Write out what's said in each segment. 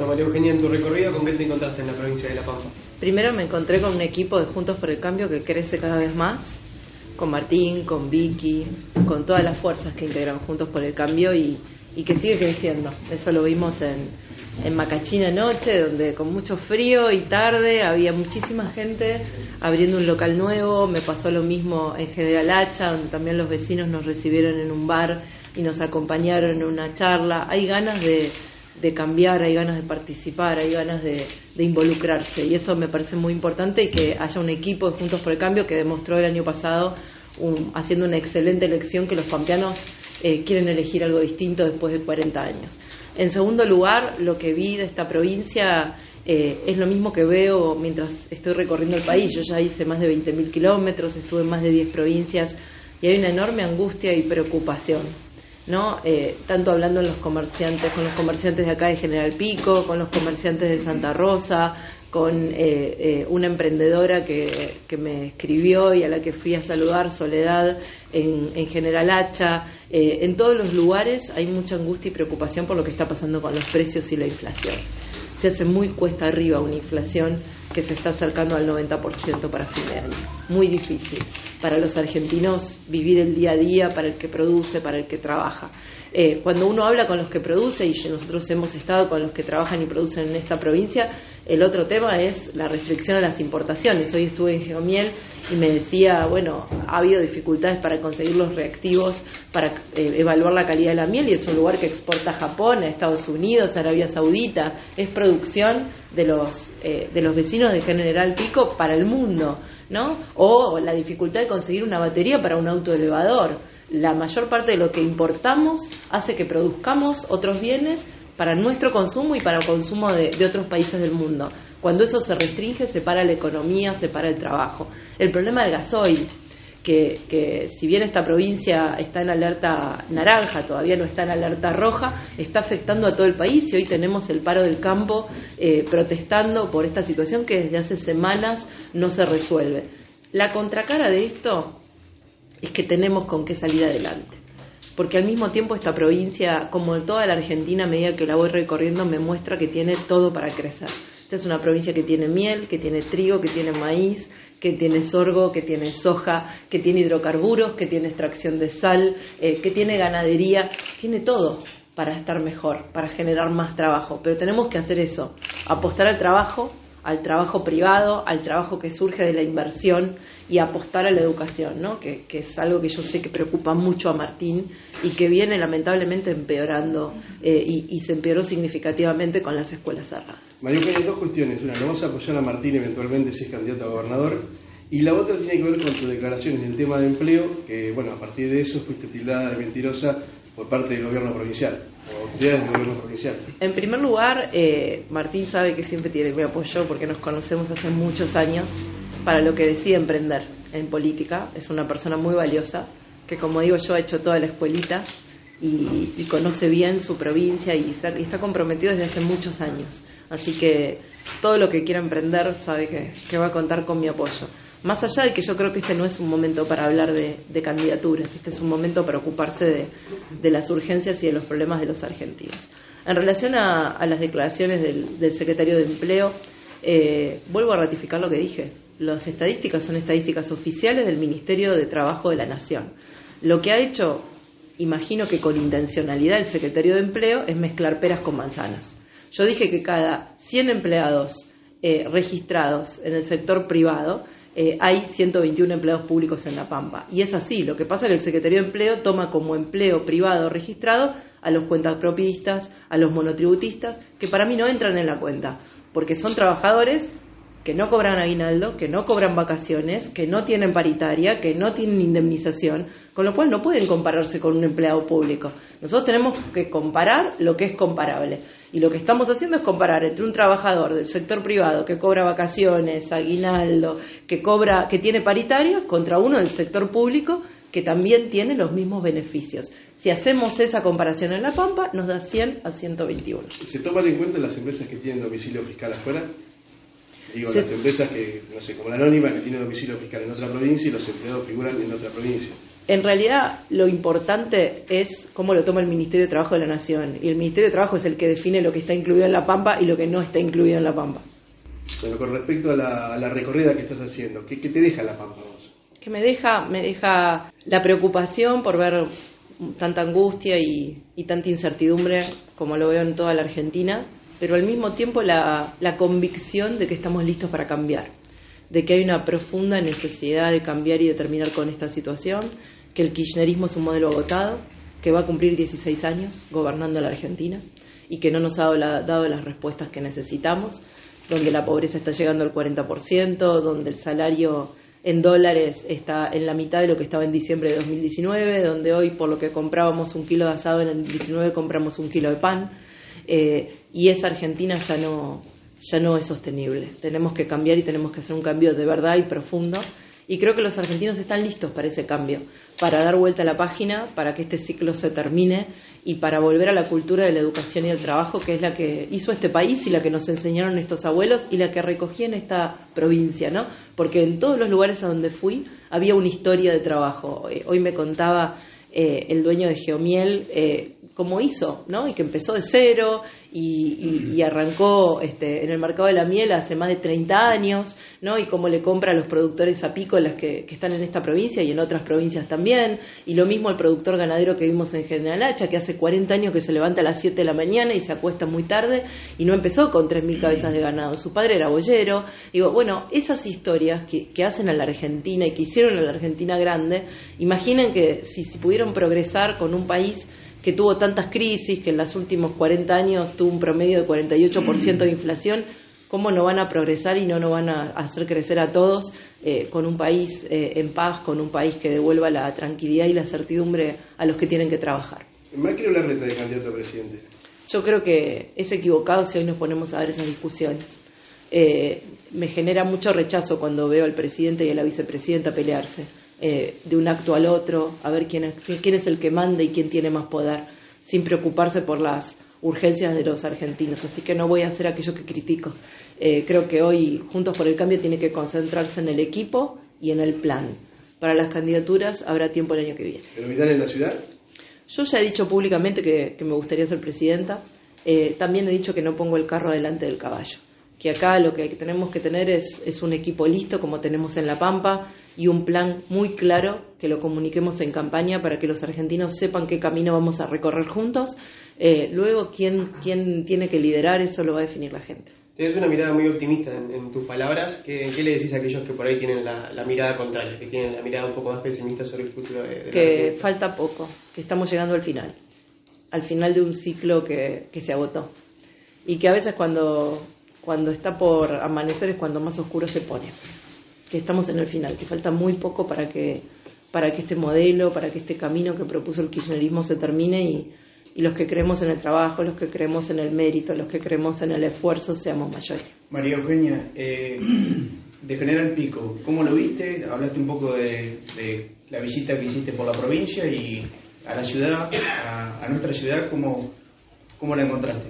Bueno, María Eugenia, en tu recorrido, ¿con qué te encontraste en la provincia de La Pampa? Primero me encontré con un equipo de Juntos por el Cambio que crece cada vez más, con Martín, con Vicky, con todas las fuerzas que integran Juntos por el Cambio y, que sigue creciendo. Eso lo vimos en, en Macachina anoche, donde con mucho frío y tarde había muchísima gente abriendo un local nuevo. Me pasó lo mismo en General Hacha, donde también los vecinos nos recibieron en un bar y nos acompañaron en una charla. Hay ganas de, de cambiar, hay ganas de participar, hay ganas de, involucrarse y eso me parece muy importante y que haya un equipo de Juntos por el Cambio que demostró el año pasado un, haciendo una excelente elección que los pampeanos eh, quieren elegir algo distinto después de 40 años. En segundo lugar, lo que vi de esta provincia eh, es lo mismo que veo mientras estoy recorriendo el país. Yo ya hice más de 20.000 kilómetros, estuve en más de 10 provincias y hay una enorme angustia y preocupación ¿no? Eh, tanto hablando en los comerciantes, con los comerciantes de acá de General Pico, con los comerciantes de Santa Rosa, con eh, eh, una emprendedora que, que, me escribió y a la que fui a saludar, Soledad, en, en General Hacha. Eh, en todos los lugares hay mucha angustia y preocupación por lo que está pasando con los precios y la inflación. Se hace muy cuesta arriba una inflación que se está acercando al 90% para fin de año. Muy difícil para los argentinos vivir el día a día, para el que produce, para el que trabaja. Eh, cuando uno habla con los que produce, y nosotros hemos estado con los que trabajan y producen en esta provincia, el otro tema es la restricción a las importaciones. Hoy estuve en Geomiel y me decía, bueno, ha habido dificultades para conseguir los reactivos, para eh, evaluar la calidad de la miel, y es un lugar que exporta a Japón, a Estados Unidos, a Arabia Saudita, es producción de los, eh, de los vecinos de General Pico para el mundo, ¿no? O la dificultad conseguir una batería para un auto elevador la mayor parte de lo que importamos hace que produzcamos otros bienes para nuestro consumo y para el consumo de, otros países del mundo. Cuando eso se restringe, se para la economía, se para el trabajo. El problema del gasoil, que, que si bien esta provincia está en alerta naranja, todavía no está en alerta roja, está afectando a todo el país y hoy tenemos el paro del campo eh, protestando por esta situación que desde hace semanas no se resuelve. La contracara de esto es que tenemos con qué salir adelante. Porque al mismo tiempo esta provincia, como toda la Argentina, a medida que la voy recorriendo, me muestra que tiene todo para crecer. Esta es una provincia que tiene miel, que tiene trigo, que tiene maíz, que tiene sorgo, que tiene soja, que tiene hidrocarburos, que tiene extracción de sal, eh, que tiene ganadería, tiene todo para estar mejor, para generar más trabajo. Pero tenemos que hacer eso, apostar al trabajo, al trabajo privado, al trabajo que surge de la inversión y apostar a la educación, ¿no? que, que, es algo que yo sé que preocupa mucho a Martín y que viene lamentablemente empeorando eh, y, se empeoró significativamente con las escuelas cerradas. María hay dos cuestiones. Una, ¿no vas a apoyar a Martín eventualmente si es candidato a gobernador? Y la otra tiene que ver con tus declaraciones en el tema de empleo, que bueno, a partir de eso fuiste tildada de mentirosa por parte del gobierno provincial, o del gobierno provincial. En primer lugar, eh, Martín sabe que siempre tiene mi apoyo porque nos conocemos hace muchos años para lo que decide emprender en política. Es una persona muy valiosa que, como digo yo, ha hecho toda la escuelita y, conoce bien su provincia y está, comprometido desde hace muchos años. Así que todo lo que quiera emprender sabe que va a contar con mi apoyo. Más allá de que yo creo que este no es un momento para hablar de, candidaturas, este es un momento para ocuparse de, de, las urgencias y de los problemas de los argentinos. En relación a, a las declaraciones del, del, secretario de Empleo, eh, vuelvo a ratificar lo que dije. Las estadísticas son estadísticas oficiales del Ministerio de Trabajo de la Nación. Lo que ha hecho, imagino que con intencionalidad, el secretario de Empleo es mezclar peras con manzanas. Yo dije que cada 100 empleados eh, registrados en el sector privado, eh, hay 121 empleados públicos en La Pampa. Y es así, lo que pasa es que el Secretario de Empleo toma como empleo privado registrado a los cuentapropistas, a los monotributistas, que para mí no entran en la cuenta, porque son trabajadores que no cobran aguinaldo, que no cobran vacaciones, que no tienen paritaria, que no tienen indemnización, con lo cual no pueden compararse con un empleado público. Nosotros tenemos que comparar lo que es comparable. Y lo que estamos haciendo es comparar entre un trabajador del sector privado que cobra vacaciones, aguinaldo, que cobra, que tiene paritaria, contra uno del sector público que también tiene los mismos beneficios. Si hacemos esa comparación en La Pampa, nos da 100 a 121. ¿Se toman en cuenta las empresas que tienen domicilio fiscal afuera? Digo, las empresas que, no sé, como la Anónima, que tiene domicilio fiscal en otra provincia y los empleados figuran en otra provincia. En realidad, lo importante es cómo lo toma el Ministerio de Trabajo de la Nación. Y el Ministerio de Trabajo es el que define lo que está incluido en la Pampa y lo que no está incluido en la Pampa. Bueno, con respecto a la, recorrida que estás haciendo, ¿qué, te deja la Pampa vos? Que me deja, me deja la preocupación por ver tanta angustia y, tanta incertidumbre como lo veo en toda la Argentina, pero al mismo tiempo la, la convicción de que estamos listos para cambiar, de que hay una profunda necesidad de cambiar y de terminar con esta situación, que el kirchnerismo es un modelo agotado, que va a cumplir 16 años gobernando la Argentina y que no nos ha dado, las respuestas que necesitamos, donde la pobreza está llegando al 40%, donde el salario en dólares está en la mitad de lo que estaba en diciembre de 2019, donde hoy por lo que comprábamos un kilo de asado en el 19 compramos un kilo de pan, eh, y esa Argentina ya no, ya no es sostenible. Tenemos que cambiar y tenemos que hacer un cambio de verdad y profundo y creo que los argentinos están listos para ese cambio, para dar vuelta a la página, para que este ciclo se termine y para volver a la cultura de la educación y el trabajo, que es la que hizo este país y la que nos enseñaron estos abuelos y la que recogí en esta provincia, ¿no? Porque en todos los lugares a donde fui había una historia de trabajo. Eh, hoy me contaba eh, el dueño de Geomiel eh, cómo hizo, ¿no? Y que empezó de cero y, arrancó este, en el mercado de la miel hace más de 30 años, ¿no? Y cómo le compra a los productores apícolas que, están en esta provincia y en otras provincias también. Y lo mismo al productor ganadero que vimos en General Hacha, que hace 40 años que se levanta a las 7 de la mañana y se acuesta muy tarde y no empezó con 3.000 cabezas de ganado. Su padre era boyero. Digo, bueno, esas historias que, que hacen a la Argentina y que hicieron a la Argentina grande, imaginen que si, si pudieron progresar con un país que tuvo tantas crisis, que en los últimos 40 años tuvo un promedio de 48% de inflación, ¿cómo no van a progresar y no nos van a hacer crecer a todos eh, con un país eh, en paz, con un país que devuelva la tranquilidad y la certidumbre a los que tienen que trabajar? Macri o Larreta de candidato a presidente? Yo creo que es equivocado si hoy nos ponemos a ver esas discusiones. Eh, me genera mucho rechazo cuando veo al presidente y a la vicepresidenta pelearse eh, de un acto al otro, a ver quién es, quién es el que manda y quién tiene más poder, sin preocuparse por las urgencias de los argentinos. Así que no voy a hacer aquello que critico. Eh, creo que hoy Juntos por el Cambio tiene que concentrarse en el equipo y en el plan. Para las candidaturas habrá tiempo el año que viene. ¿Pero Vidal en la ciudad? Yo ya he dicho públicamente que, me gustaría ser presidenta. Eh, también he dicho que no pongo el carro delante del caballo que acá lo que tenemos que tener es, es, un equipo listo como tenemos en La Pampa y un plan muy claro que lo comuniquemos en campaña para que los argentinos sepan qué camino vamos a recorrer juntos. Eh, luego, ¿quién, quién tiene que liderar, eso lo va a definir la gente. Tienes una mirada muy optimista en, tus palabras. ¿Qué, ¿Qué, le decís a aquellos que por ahí tienen la, mirada contraria, que tienen la mirada un poco más pesimista sobre el futuro de, Que falta poco, que estamos llegando al final, al final de un ciclo que, que se agotó. Y que a veces cuando cuando está por amanecer es cuando más oscuro se pone, que estamos en el final, que falta muy poco para que, para que este modelo, para que este camino que propuso el kirchnerismo se termine y, los que creemos en el trabajo, los que creemos en el mérito, los que creemos en el esfuerzo seamos mayores. María Eugenia, eh, de General Pico, ¿cómo lo viste? Hablaste un poco de, la visita que hiciste por la provincia y a la ciudad, a, nuestra ciudad, ¿cómo, ¿cómo la encontraste?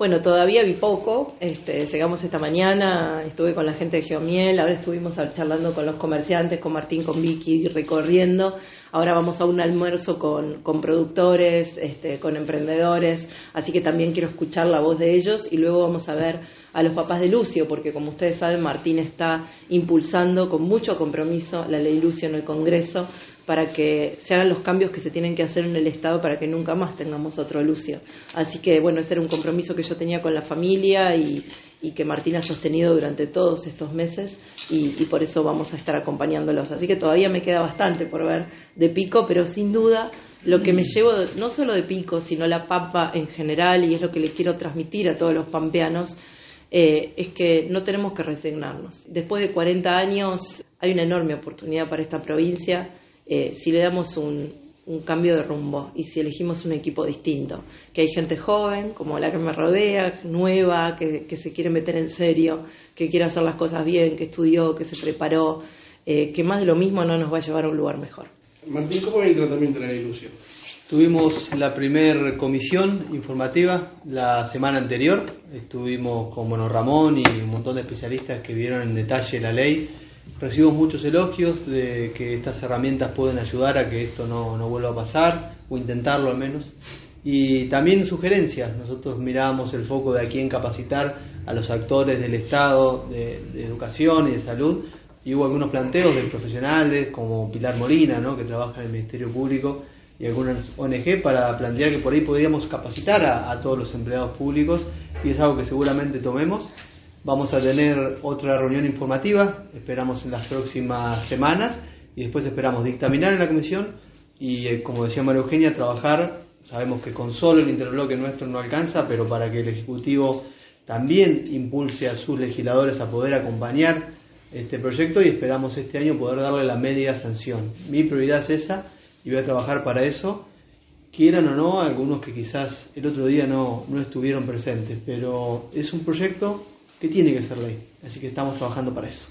Bueno, todavía vi poco. Este, llegamos esta mañana, estuve con la gente de Geomiel, ahora estuvimos charlando con los comerciantes, con Martín, con Vicky, recorriendo. Ahora vamos a un almuerzo con, con productores, este, con emprendedores, así que también quiero escuchar la voz de ellos y luego vamos a ver a los papás de Lucio, porque como ustedes saben, Martín está impulsando con mucho compromiso la ley Lucio en el Congreso para que se hagan los cambios que se tienen que hacer en el Estado para que nunca más tengamos otro Lucio. Así que, bueno, ese era un compromiso que yo tenía con la familia y, que Martín ha sostenido durante todos estos meses y, por eso vamos a estar acompañándolos. Así que todavía me queda bastante por ver de Pico, pero sin duda lo que me llevo no solo de Pico, sino la Pampa en general, y es lo que le quiero transmitir a todos los pampeanos, eh, es que no tenemos que resignarnos. Después de 40 años hay una enorme oportunidad para esta provincia eh, si le damos un, cambio de rumbo y si elegimos un equipo distinto, que hay gente joven, como la que me rodea, nueva, que, se quiere meter en serio, que quiere hacer las cosas bien, que estudió, que se preparó, eh, que más de lo mismo no nos va a llevar a un lugar mejor. Martín, ¿cómo es el tratamiento de la ilusión? Tuvimos la primera comisión informativa la semana anterior, estuvimos con Bueno Ramón y un montón de especialistas que vieron en detalle la ley recibo muchos elogios de que estas herramientas pueden ayudar a que esto no, no vuelva a pasar, o intentarlo al menos. Y también sugerencias. Nosotros mirábamos el foco de a quién capacitar a los actores del Estado, de, educación y de salud, y hubo algunos planteos de profesionales como Pilar Molina, que trabaja en el Ministerio Público, y algunas ONG para plantear que por ahí podríamos capacitar a todos los empleados públicos, y es algo que seguramente tomemos. Vamos a tener otra reunión informativa, esperamos en las próximas semanas, y después esperamos dictaminar en la comisión y, eh, como decía María Eugenia, trabajar. Sabemos que con solo el interbloque nuestro no alcanza, pero para que el Ejecutivo también impulse a sus legisladores a poder acompañar este proyecto y esperamos este año poder darle la media sanción. Mi prioridad es esa y voy a trabajar para eso, quieran o no, algunos que quizás el otro día no, no estuvieron presentes, pero es un proyecto que tiene que ser ley, así que estamos trabajando para eso.